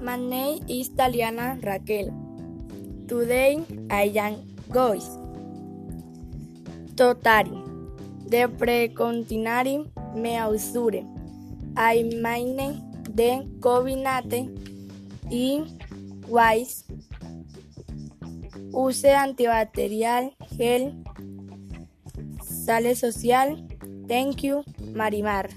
name is Taliana Raquel. Today I am going Totari. De precontinari me ausure. I mine de combinate y wise. Use antibacterial, gel, sale social. Thank you, Marimar.